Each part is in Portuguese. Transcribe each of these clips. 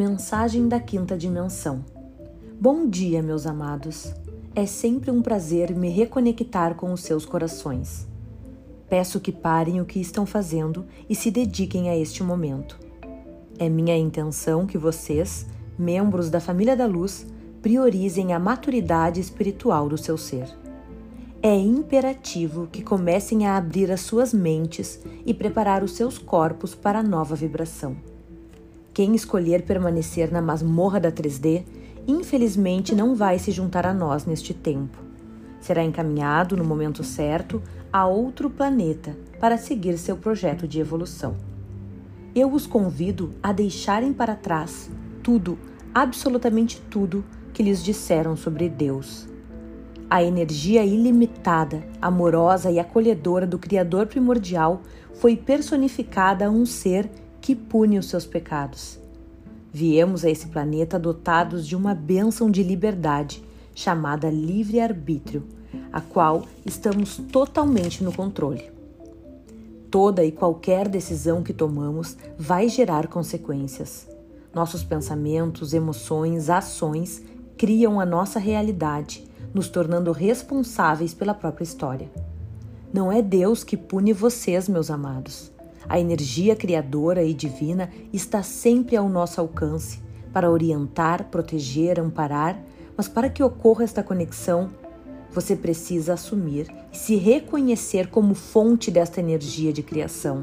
Mensagem da Quinta Dimensão. Bom dia, meus amados. É sempre um prazer me reconectar com os seus corações. Peço que parem o que estão fazendo e se dediquem a este momento. É minha intenção que vocês, membros da família da luz, priorizem a maturidade espiritual do seu ser. É imperativo que comecem a abrir as suas mentes e preparar os seus corpos para a nova vibração quem escolher permanecer na masmorra da 3D, infelizmente não vai se juntar a nós neste tempo. Será encaminhado no momento certo a outro planeta para seguir seu projeto de evolução. Eu os convido a deixarem para trás tudo, absolutamente tudo, que lhes disseram sobre Deus. A energia ilimitada, amorosa e acolhedora do Criador primordial foi personificada a um ser que pune os seus pecados. Viemos a esse planeta dotados de uma bênção de liberdade chamada livre-arbítrio, a qual estamos totalmente no controle. Toda e qualquer decisão que tomamos vai gerar consequências. Nossos pensamentos, emoções, ações criam a nossa realidade, nos tornando responsáveis pela própria história. Não é Deus que pune vocês, meus amados. A energia criadora e divina está sempre ao nosso alcance para orientar, proteger, amparar, mas para que ocorra esta conexão, você precisa assumir e se reconhecer como fonte desta energia de criação.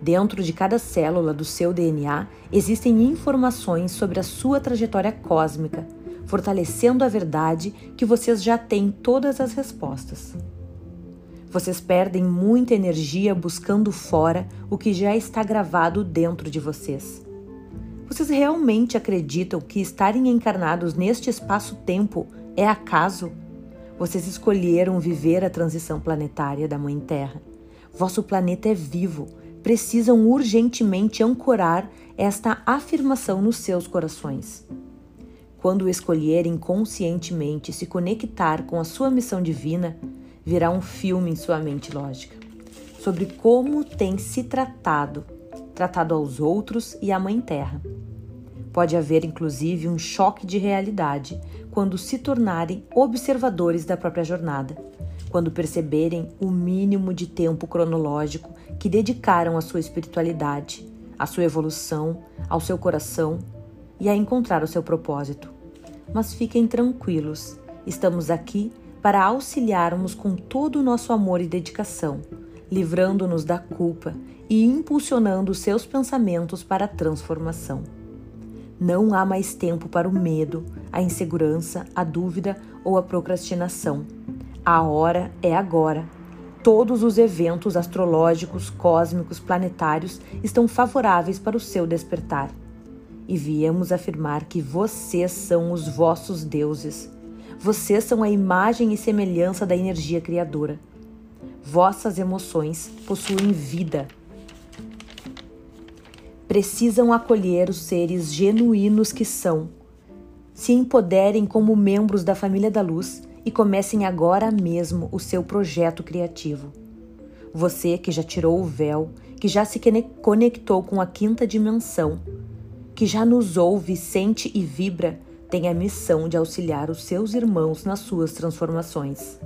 Dentro de cada célula do seu DNA existem informações sobre a sua trajetória cósmica, fortalecendo a verdade que vocês já têm todas as respostas. Vocês perdem muita energia buscando fora o que já está gravado dentro de vocês. Vocês realmente acreditam que estarem encarnados neste espaço-tempo é acaso? Vocês escolheram viver a transição planetária da Mãe Terra. Vosso planeta é vivo. Precisam urgentemente ancorar esta afirmação nos seus corações. Quando escolherem conscientemente se conectar com a sua missão divina, virá um filme em sua mente lógica sobre como tem se tratado, tratado aos outros e à Mãe Terra. Pode haver inclusive um choque de realidade quando se tornarem observadores da própria jornada, quando perceberem o mínimo de tempo cronológico que dedicaram à sua espiritualidade, à sua evolução, ao seu coração e a encontrar o seu propósito. Mas fiquem tranquilos, estamos aqui para auxiliarmos com todo o nosso amor e dedicação, livrando-nos da culpa e impulsionando seus pensamentos para a transformação. Não há mais tempo para o medo, a insegurança, a dúvida ou a procrastinação. A hora é agora. Todos os eventos astrológicos, cósmicos, planetários estão favoráveis para o seu despertar. E viemos afirmar que vocês são os vossos deuses vocês são a imagem e semelhança da energia criadora. Vossas emoções possuem vida. Precisam acolher os seres genuínos que são. Se empoderem como membros da família da luz e comecem agora mesmo o seu projeto criativo. Você que já tirou o véu, que já se conectou com a quinta dimensão, que já nos ouve, sente e vibra tem a missão de auxiliar os seus irmãos nas suas transformações.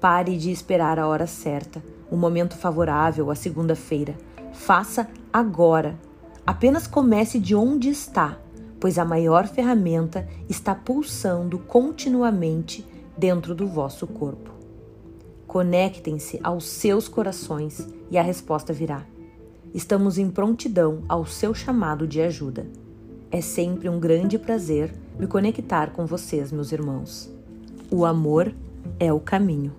Pare de esperar a hora certa, o momento favorável, a segunda-feira. Faça agora. Apenas comece de onde está, pois a maior ferramenta está pulsando continuamente dentro do vosso corpo. Conectem-se aos seus corações e a resposta virá. Estamos em prontidão ao seu chamado de ajuda. É sempre um grande prazer me conectar com vocês, meus irmãos. O amor é o caminho.